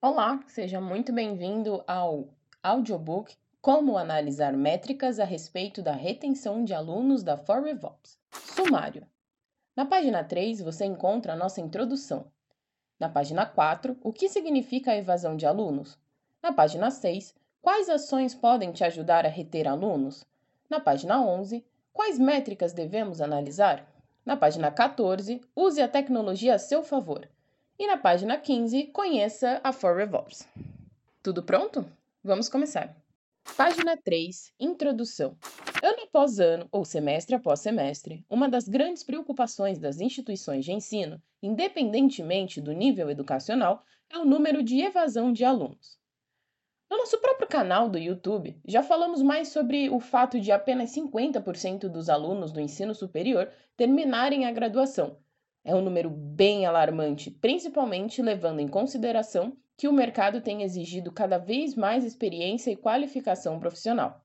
Olá, seja muito bem-vindo ao audiobook Como analisar métricas a respeito da retenção de alunos da ForRevolves. Sumário. Na página 3, você encontra a nossa introdução. Na página 4, o que significa a evasão de alunos? Na página 6, quais ações podem te ajudar a reter alunos? Na página 11, quais métricas devemos analisar? Na página 14, use a tecnologia a seu favor. E na página 15, conheça a For Revolves. Tudo pronto? Vamos começar. Página 3, Introdução. Ano após ano, ou semestre após semestre, uma das grandes preocupações das instituições de ensino, independentemente do nível educacional, é o número de evasão de alunos. No nosso próprio canal do YouTube, já falamos mais sobre o fato de apenas 50% dos alunos do ensino superior terminarem a graduação. É um número bem alarmante, principalmente levando em consideração que o mercado tem exigido cada vez mais experiência e qualificação profissional.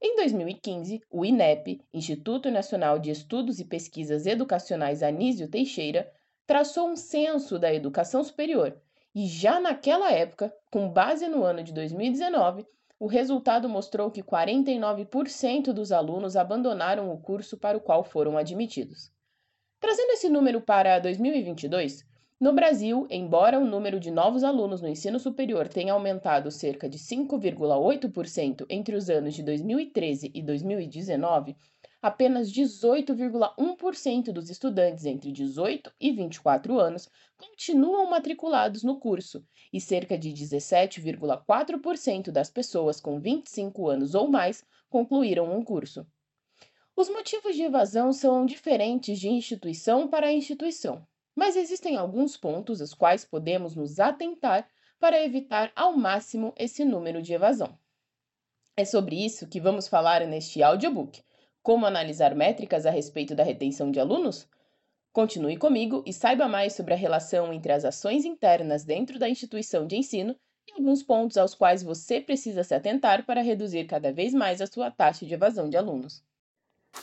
Em 2015, o INEP, Instituto Nacional de Estudos e Pesquisas Educacionais Anísio Teixeira, traçou um censo da educação superior e já naquela época, com base no ano de 2019, o resultado mostrou que 49% dos alunos abandonaram o curso para o qual foram admitidos. Trazendo esse número para 2022, no Brasil, embora o número de novos alunos no ensino superior tenha aumentado cerca de 5,8% entre os anos de 2013 e 2019, apenas 18,1% dos estudantes entre 18 e 24 anos continuam matriculados no curso e cerca de 17,4% das pessoas com 25 anos ou mais concluíram um curso. Os motivos de evasão são diferentes de instituição para instituição, mas existem alguns pontos aos quais podemos nos atentar para evitar ao máximo esse número de evasão. É sobre isso que vamos falar neste audiobook como analisar métricas a respeito da retenção de alunos? Continue comigo e saiba mais sobre a relação entre as ações internas dentro da instituição de ensino e alguns pontos aos quais você precisa se atentar para reduzir cada vez mais a sua taxa de evasão de alunos.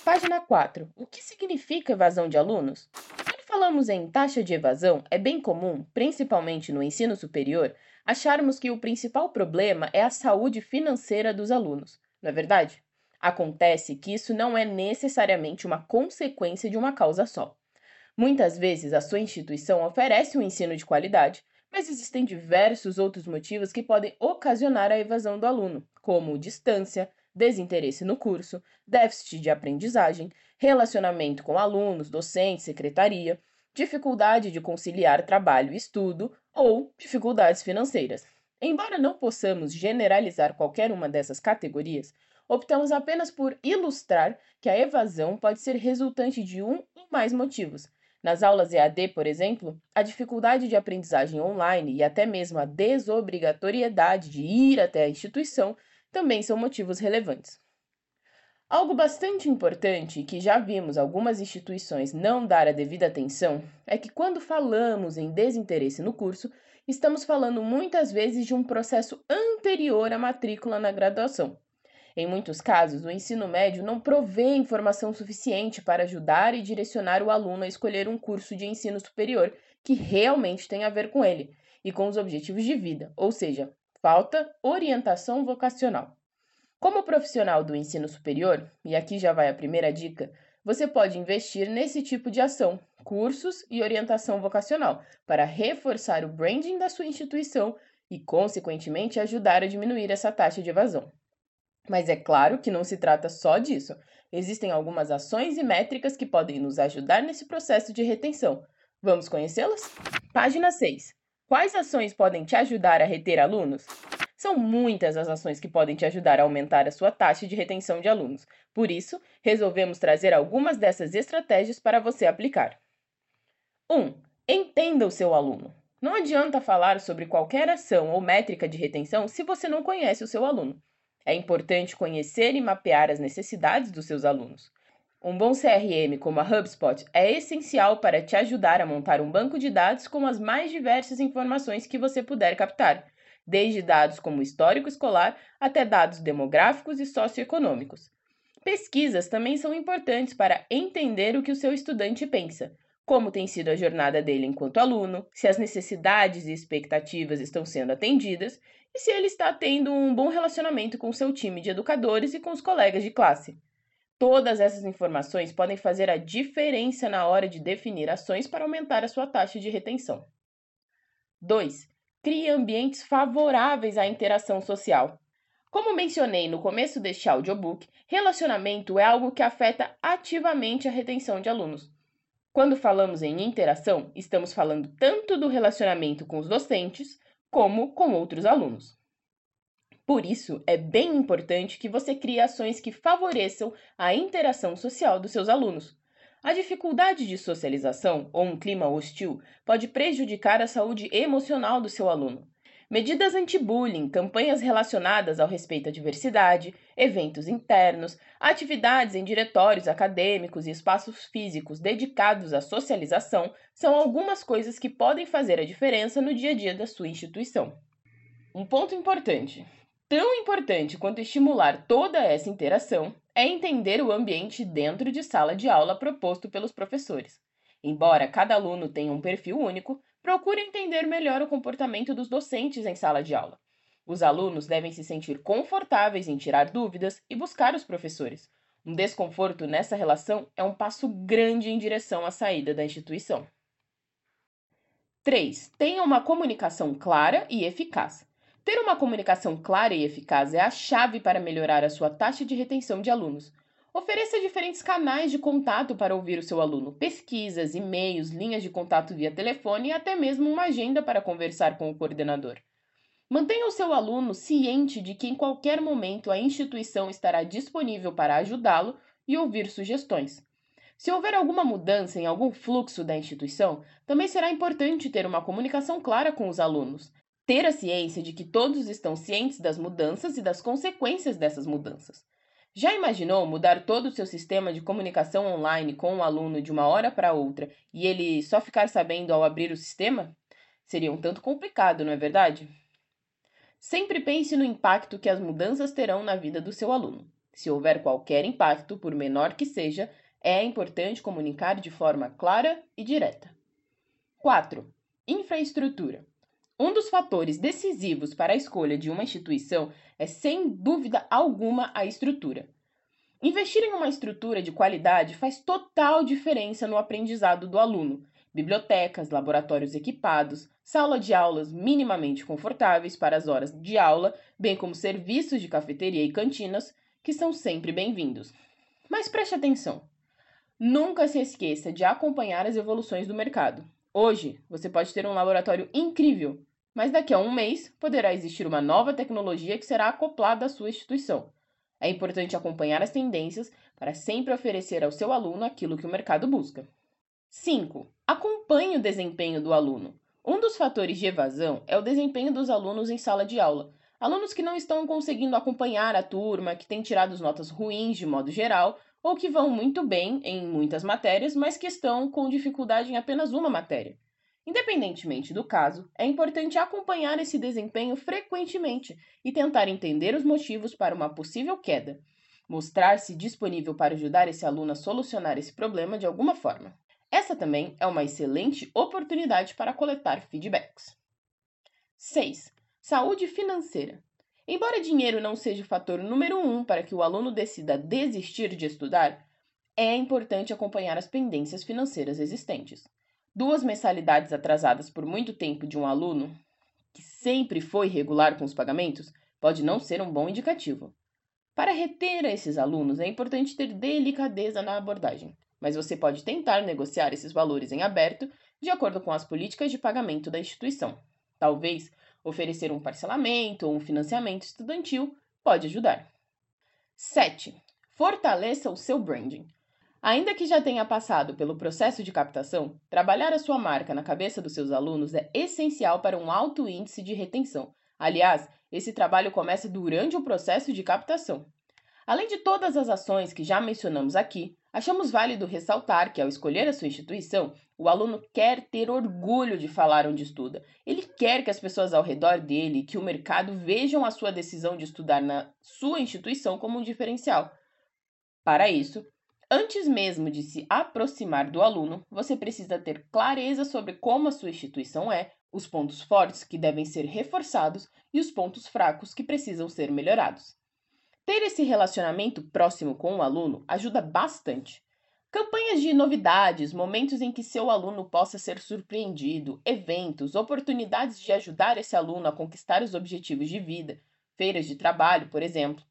Página 4. O que significa evasão de alunos? Quando falamos em taxa de evasão, é bem comum, principalmente no ensino superior, acharmos que o principal problema é a saúde financeira dos alunos. Não é verdade? Acontece que isso não é necessariamente uma consequência de uma causa só. Muitas vezes a sua instituição oferece um ensino de qualidade, mas existem diversos outros motivos que podem ocasionar a evasão do aluno, como distância, desinteresse no curso, déficit de aprendizagem, relacionamento com alunos, docentes, secretaria, dificuldade de conciliar trabalho e estudo ou dificuldades financeiras. Embora não possamos generalizar qualquer uma dessas categorias, optamos apenas por ilustrar que a evasão pode ser resultante de um ou mais motivos. Nas aulas EAD, por exemplo, a dificuldade de aprendizagem online e até mesmo a desobrigatoriedade de ir até a instituição também são motivos relevantes. Algo bastante importante que já vimos algumas instituições não dar a devida atenção é que, quando falamos em desinteresse no curso, estamos falando muitas vezes de um processo anterior à matrícula na graduação. Em muitos casos, o ensino médio não provê informação suficiente para ajudar e direcionar o aluno a escolher um curso de ensino superior que realmente tem a ver com ele e com os objetivos de vida, ou seja, falta orientação vocacional. Como profissional do ensino superior, e aqui já vai a primeira dica, você pode investir nesse tipo de ação, cursos e orientação vocacional, para reforçar o branding da sua instituição e, consequentemente, ajudar a diminuir essa taxa de evasão. Mas é claro que não se trata só disso. Existem algumas ações e métricas que podem nos ajudar nesse processo de retenção. Vamos conhecê-las? Página 6. Quais ações podem te ajudar a reter alunos? São muitas as ações que podem te ajudar a aumentar a sua taxa de retenção de alunos. Por isso, resolvemos trazer algumas dessas estratégias para você aplicar. 1. Um, entenda o seu aluno. Não adianta falar sobre qualquer ação ou métrica de retenção se você não conhece o seu aluno. É importante conhecer e mapear as necessidades dos seus alunos. Um bom CRM como a HubSpot é essencial para te ajudar a montar um banco de dados com as mais diversas informações que você puder captar, desde dados como histórico escolar até dados demográficos e socioeconômicos. Pesquisas também são importantes para entender o que o seu estudante pensa. como tem sido a jornada dele enquanto aluno, se as necessidades e expectativas estão sendo atendidas e se ele está tendo um bom relacionamento com seu time de educadores e com os colegas de classe. Todas essas informações podem fazer a diferença na hora de definir ações para aumentar a sua taxa de retenção. 2. Crie ambientes favoráveis à interação social. Como mencionei no começo deste audiobook, relacionamento é algo que afeta ativamente a retenção de alunos. Quando falamos em interação, estamos falando tanto do relacionamento com os docentes como com outros alunos. Por isso, é bem importante que você crie ações que favoreçam a interação social dos seus alunos. A dificuldade de socialização ou um clima hostil pode prejudicar a saúde emocional do seu aluno. Medidas anti-bullying, campanhas relacionadas ao respeito à diversidade, eventos internos, atividades em diretórios acadêmicos e espaços físicos dedicados à socialização são algumas coisas que podem fazer a diferença no dia a dia da sua instituição. Um ponto importante: tão importante quanto estimular toda essa interação é entender o ambiente dentro de sala de aula proposto pelos professores. Embora cada aluno tenha um perfil único, procure entender melhor o comportamento dos docentes em sala de aula. Os alunos devem se sentir confortáveis em tirar dúvidas e buscar os professores. Um desconforto nessa relação é um passo grande em direção à saída da instituição. 3. Tenha uma comunicação clara e eficaz. Ter uma comunicação clara e eficaz é a chave para melhorar a sua taxa de retenção de alunos. Ofereça diferentes canais de contato para ouvir o seu aluno: pesquisas, e-mails, linhas de contato via telefone e até mesmo uma agenda para conversar com o coordenador. Mantenha o seu aluno ciente de que em qualquer momento a instituição estará disponível para ajudá-lo e ouvir sugestões. Se houver alguma mudança em algum fluxo da instituição, também será importante ter uma comunicação clara com os alunos. Ter a ciência de que todos estão cientes das mudanças e das consequências dessas mudanças. Já imaginou mudar todo o seu sistema de comunicação online com um aluno de uma hora para outra e ele só ficar sabendo ao abrir o sistema? Seria um tanto complicado, não é verdade? Sempre pense no impacto que as mudanças terão na vida do seu aluno. Se houver qualquer impacto, por menor que seja, é importante comunicar de forma clara e direta. 4. Infraestrutura. Um dos fatores decisivos para a escolha de uma instituição é, sem dúvida alguma, a estrutura. Investir em uma estrutura de qualidade faz total diferença no aprendizado do aluno. Bibliotecas, laboratórios equipados, sala de aulas minimamente confortáveis para as horas de aula, bem como serviços de cafeteria e cantinas, que são sempre bem-vindos. Mas preste atenção: nunca se esqueça de acompanhar as evoluções do mercado. Hoje, você pode ter um laboratório incrível, mas daqui a um mês poderá existir uma nova tecnologia que será acoplada à sua instituição. É importante acompanhar as tendências para sempre oferecer ao seu aluno aquilo que o mercado busca. 5. Acompanhe o desempenho do aluno. Um dos fatores de evasão é o desempenho dos alunos em sala de aula. Alunos que não estão conseguindo acompanhar a turma, que têm tirado notas ruins de modo geral, ou que vão muito bem em muitas matérias, mas que estão com dificuldade em apenas uma matéria. Independentemente do caso, é importante acompanhar esse desempenho frequentemente e tentar entender os motivos para uma possível queda. Mostrar-se disponível para ajudar esse aluno a solucionar esse problema de alguma forma. Essa também é uma excelente oportunidade para coletar feedbacks. 6. Saúde financeira. Embora dinheiro não seja o fator número um para que o aluno decida desistir de estudar, é importante acompanhar as pendências financeiras existentes. Duas mensalidades atrasadas por muito tempo de um aluno, que sempre foi regular com os pagamentos, pode não ser um bom indicativo. Para reter esses alunos, é importante ter delicadeza na abordagem, mas você pode tentar negociar esses valores em aberto de acordo com as políticas de pagamento da instituição. Talvez Oferecer um parcelamento ou um financiamento estudantil pode ajudar. 7. Fortaleça o seu branding. Ainda que já tenha passado pelo processo de captação, trabalhar a sua marca na cabeça dos seus alunos é essencial para um alto índice de retenção. Aliás, esse trabalho começa durante o processo de captação. Além de todas as ações que já mencionamos aqui, achamos válido ressaltar que, ao escolher a sua instituição, o aluno quer ter orgulho de falar onde estuda. Ele quer que as pessoas ao redor dele, que o mercado vejam a sua decisão de estudar na sua instituição como um diferencial. Para isso, Antes mesmo de se aproximar do aluno, você precisa ter clareza sobre como a sua instituição é, os pontos fortes que devem ser reforçados e os pontos fracos que precisam ser melhorados. Ter esse relacionamento próximo com o aluno ajuda bastante. Campanhas de novidades, momentos em que seu aluno possa ser surpreendido, eventos, oportunidades de ajudar esse aluno a conquistar os objetivos de vida, feiras de trabalho, por exemplo.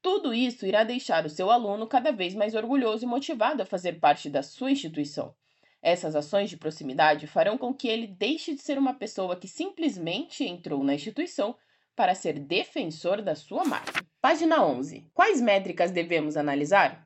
Tudo isso irá deixar o seu aluno cada vez mais orgulhoso e motivado a fazer parte da sua instituição. Essas ações de proximidade farão com que ele deixe de ser uma pessoa que simplesmente entrou na instituição para ser defensor da sua marca. Página 11. Quais métricas devemos analisar?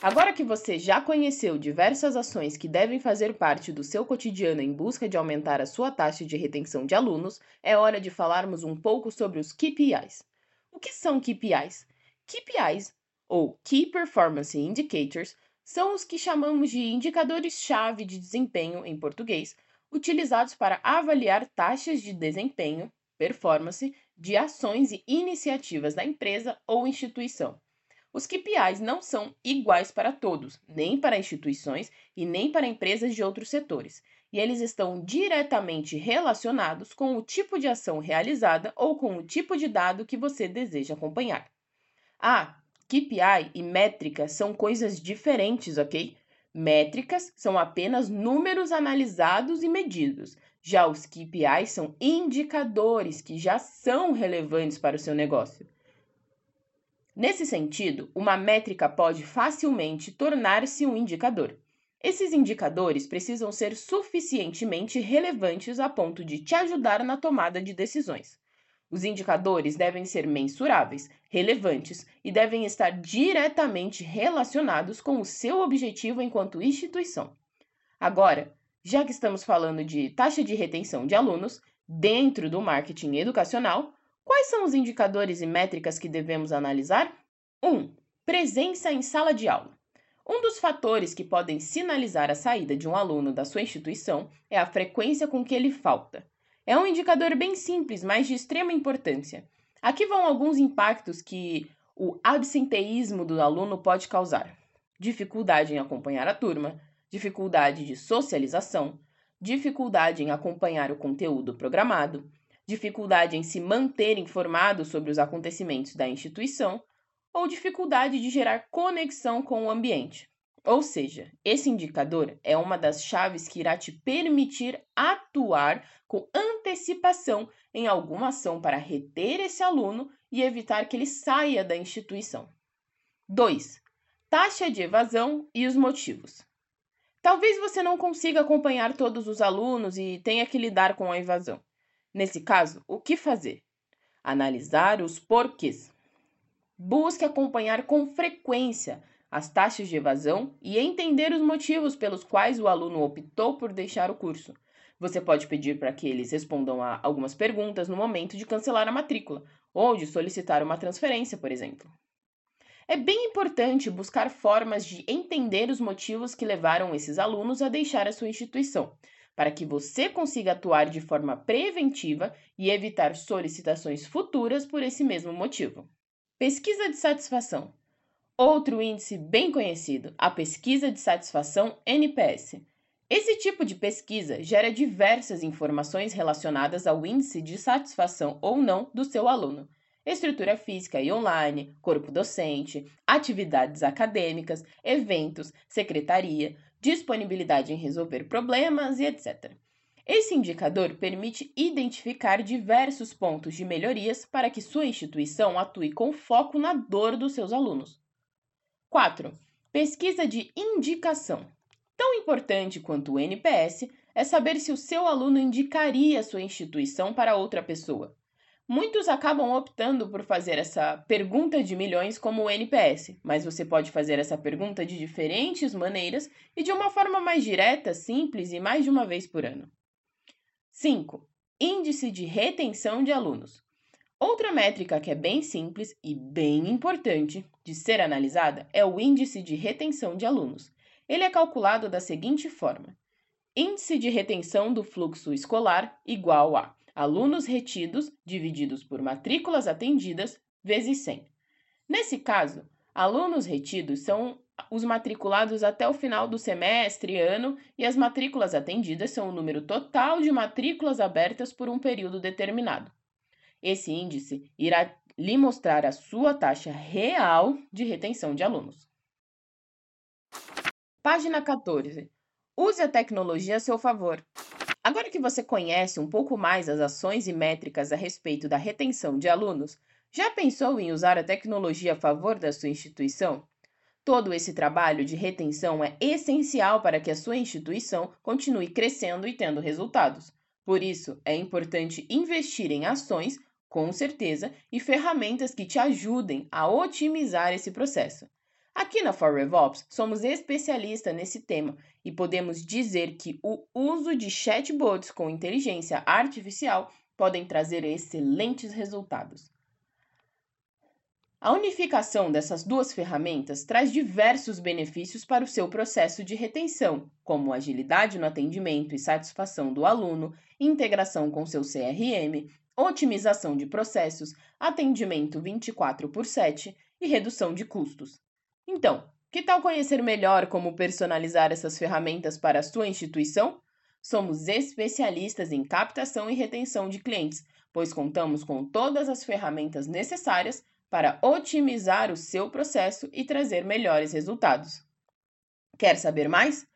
Agora que você já conheceu diversas ações que devem fazer parte do seu cotidiano em busca de aumentar a sua taxa de retenção de alunos, é hora de falarmos um pouco sobre os KPIs. O que são KPIs? KPIs, ou Key Performance Indicators, são os que chamamos de indicadores-chave de desempenho em português, utilizados para avaliar taxas de desempenho, performance, de ações e iniciativas da empresa ou instituição. Os KPIs não são iguais para todos, nem para instituições e nem para empresas de outros setores, e eles estão diretamente relacionados com o tipo de ação realizada ou com o tipo de dado que você deseja acompanhar. Ah, KPI e métrica são coisas diferentes, ok? Métricas são apenas números analisados e medidos. Já os KPIs são indicadores que já são relevantes para o seu negócio. Nesse sentido, uma métrica pode facilmente tornar-se um indicador. Esses indicadores precisam ser suficientemente relevantes a ponto de te ajudar na tomada de decisões. Os indicadores devem ser mensuráveis, relevantes e devem estar diretamente relacionados com o seu objetivo enquanto instituição. Agora, já que estamos falando de taxa de retenção de alunos dentro do marketing educacional, quais são os indicadores e métricas que devemos analisar? 1. Um, presença em sala de aula. Um dos fatores que podem sinalizar a saída de um aluno da sua instituição é a frequência com que ele falta. É um indicador bem simples, mas de extrema importância. Aqui vão alguns impactos que o absenteísmo do aluno pode causar: dificuldade em acompanhar a turma, dificuldade de socialização, dificuldade em acompanhar o conteúdo programado, dificuldade em se manter informado sobre os acontecimentos da instituição ou dificuldade de gerar conexão com o ambiente. Ou seja, esse indicador é uma das chaves que irá te permitir atuar com antecipação em alguma ação para reter esse aluno e evitar que ele saia da instituição. 2. Taxa de evasão e os motivos. Talvez você não consiga acompanhar todos os alunos e tenha que lidar com a evasão. Nesse caso, o que fazer? Analisar os porquês. Busque acompanhar com frequência as taxas de evasão e entender os motivos pelos quais o aluno optou por deixar o curso. Você pode pedir para que eles respondam a algumas perguntas no momento de cancelar a matrícula ou de solicitar uma transferência, por exemplo. É bem importante buscar formas de entender os motivos que levaram esses alunos a deixar a sua instituição, para que você consiga atuar de forma preventiva e evitar solicitações futuras por esse mesmo motivo. Pesquisa de satisfação. Outro índice bem conhecido, a pesquisa de satisfação NPS. Esse tipo de pesquisa gera diversas informações relacionadas ao índice de satisfação ou não do seu aluno. Estrutura física e online, corpo docente, atividades acadêmicas, eventos, secretaria, disponibilidade em resolver problemas e etc. Esse indicador permite identificar diversos pontos de melhorias para que sua instituição atue com foco na dor dos seus alunos. 4. Pesquisa de indicação. Tão importante quanto o NPS é saber se o seu aluno indicaria sua instituição para outra pessoa. Muitos acabam optando por fazer essa pergunta de milhões como o NPS, mas você pode fazer essa pergunta de diferentes maneiras e de uma forma mais direta, simples e mais de uma vez por ano. 5. Índice de retenção de alunos. Outra métrica que é bem simples e bem importante de ser analisada é o índice de retenção de alunos. Ele é calculado da seguinte forma: índice de retenção do fluxo escolar igual a alunos retidos divididos por matrículas atendidas vezes 100. Nesse caso, alunos retidos são os matriculados até o final do semestre, ano, e as matrículas atendidas são o número total de matrículas abertas por um período determinado. Esse índice irá lhe mostrar a sua taxa real de retenção de alunos. Página 14. Use a tecnologia a seu favor. Agora que você conhece um pouco mais as ações e métricas a respeito da retenção de alunos, já pensou em usar a tecnologia a favor da sua instituição? Todo esse trabalho de retenção é essencial para que a sua instituição continue crescendo e tendo resultados. Por isso, é importante investir em ações, com certeza, e ferramentas que te ajudem a otimizar esse processo. Aqui na ForRevOps, somos especialistas nesse tema e podemos dizer que o uso de chatbots com inteligência artificial podem trazer excelentes resultados. A unificação dessas duas ferramentas traz diversos benefícios para o seu processo de retenção, como agilidade no atendimento e satisfação do aluno, integração com seu CRM, otimização de processos, atendimento 24 por 7 e redução de custos. Então, que tal conhecer melhor como personalizar essas ferramentas para a sua instituição? Somos especialistas em captação e retenção de clientes, pois contamos com todas as ferramentas necessárias para otimizar o seu processo e trazer melhores resultados. Quer saber mais?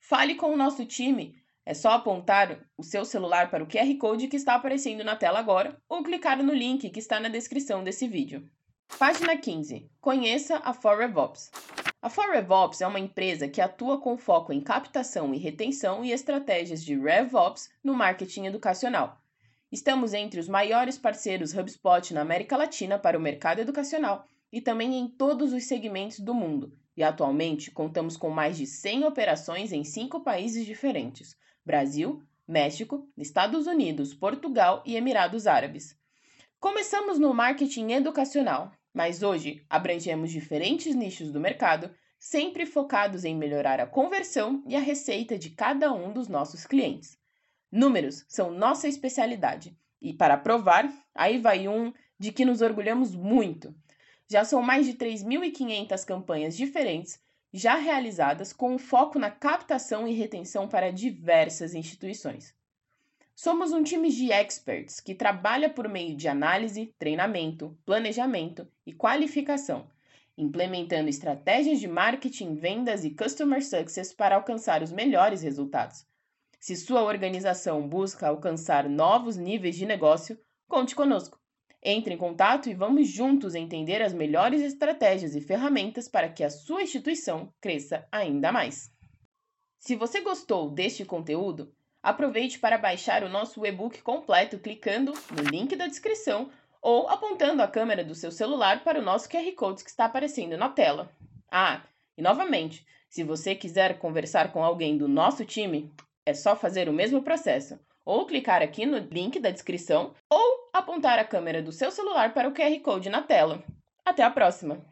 Fale com o nosso time. É só apontar o seu celular para o QR Code que está aparecendo na tela agora ou clicar no link que está na descrição desse vídeo. Página 15. Conheça a ForRevOps. A ForRevOps é uma empresa que atua com foco em captação e retenção e estratégias de RevOps no marketing educacional. Estamos entre os maiores parceiros HubSpot na América Latina para o mercado educacional e também em todos os segmentos do mundo. E atualmente contamos com mais de 100 operações em cinco países diferentes: Brasil, México, Estados Unidos, Portugal e Emirados Árabes. Começamos no marketing educacional, mas hoje abrangemos diferentes nichos do mercado, sempre focados em melhorar a conversão e a receita de cada um dos nossos clientes. Números são nossa especialidade. E para provar, aí vai um de que nos orgulhamos muito. Já são mais de 3.500 campanhas diferentes já realizadas com foco na captação e retenção para diversas instituições. Somos um time de experts que trabalha por meio de análise, treinamento, planejamento e qualificação, implementando estratégias de marketing, vendas e customer success para alcançar os melhores resultados. Se sua organização busca alcançar novos níveis de negócio, conte conosco. Entre em contato e vamos juntos entender as melhores estratégias e ferramentas para que a sua instituição cresça ainda mais. Se você gostou deste conteúdo, aproveite para baixar o nosso e-book completo clicando no link da descrição ou apontando a câmera do seu celular para o nosso QR Code que está aparecendo na tela. Ah, e novamente, se você quiser conversar com alguém do nosso time, é só fazer o mesmo processo, ou clicar aqui no link da descrição, ou apontar a câmera do seu celular para o QR Code na tela. Até a próxima!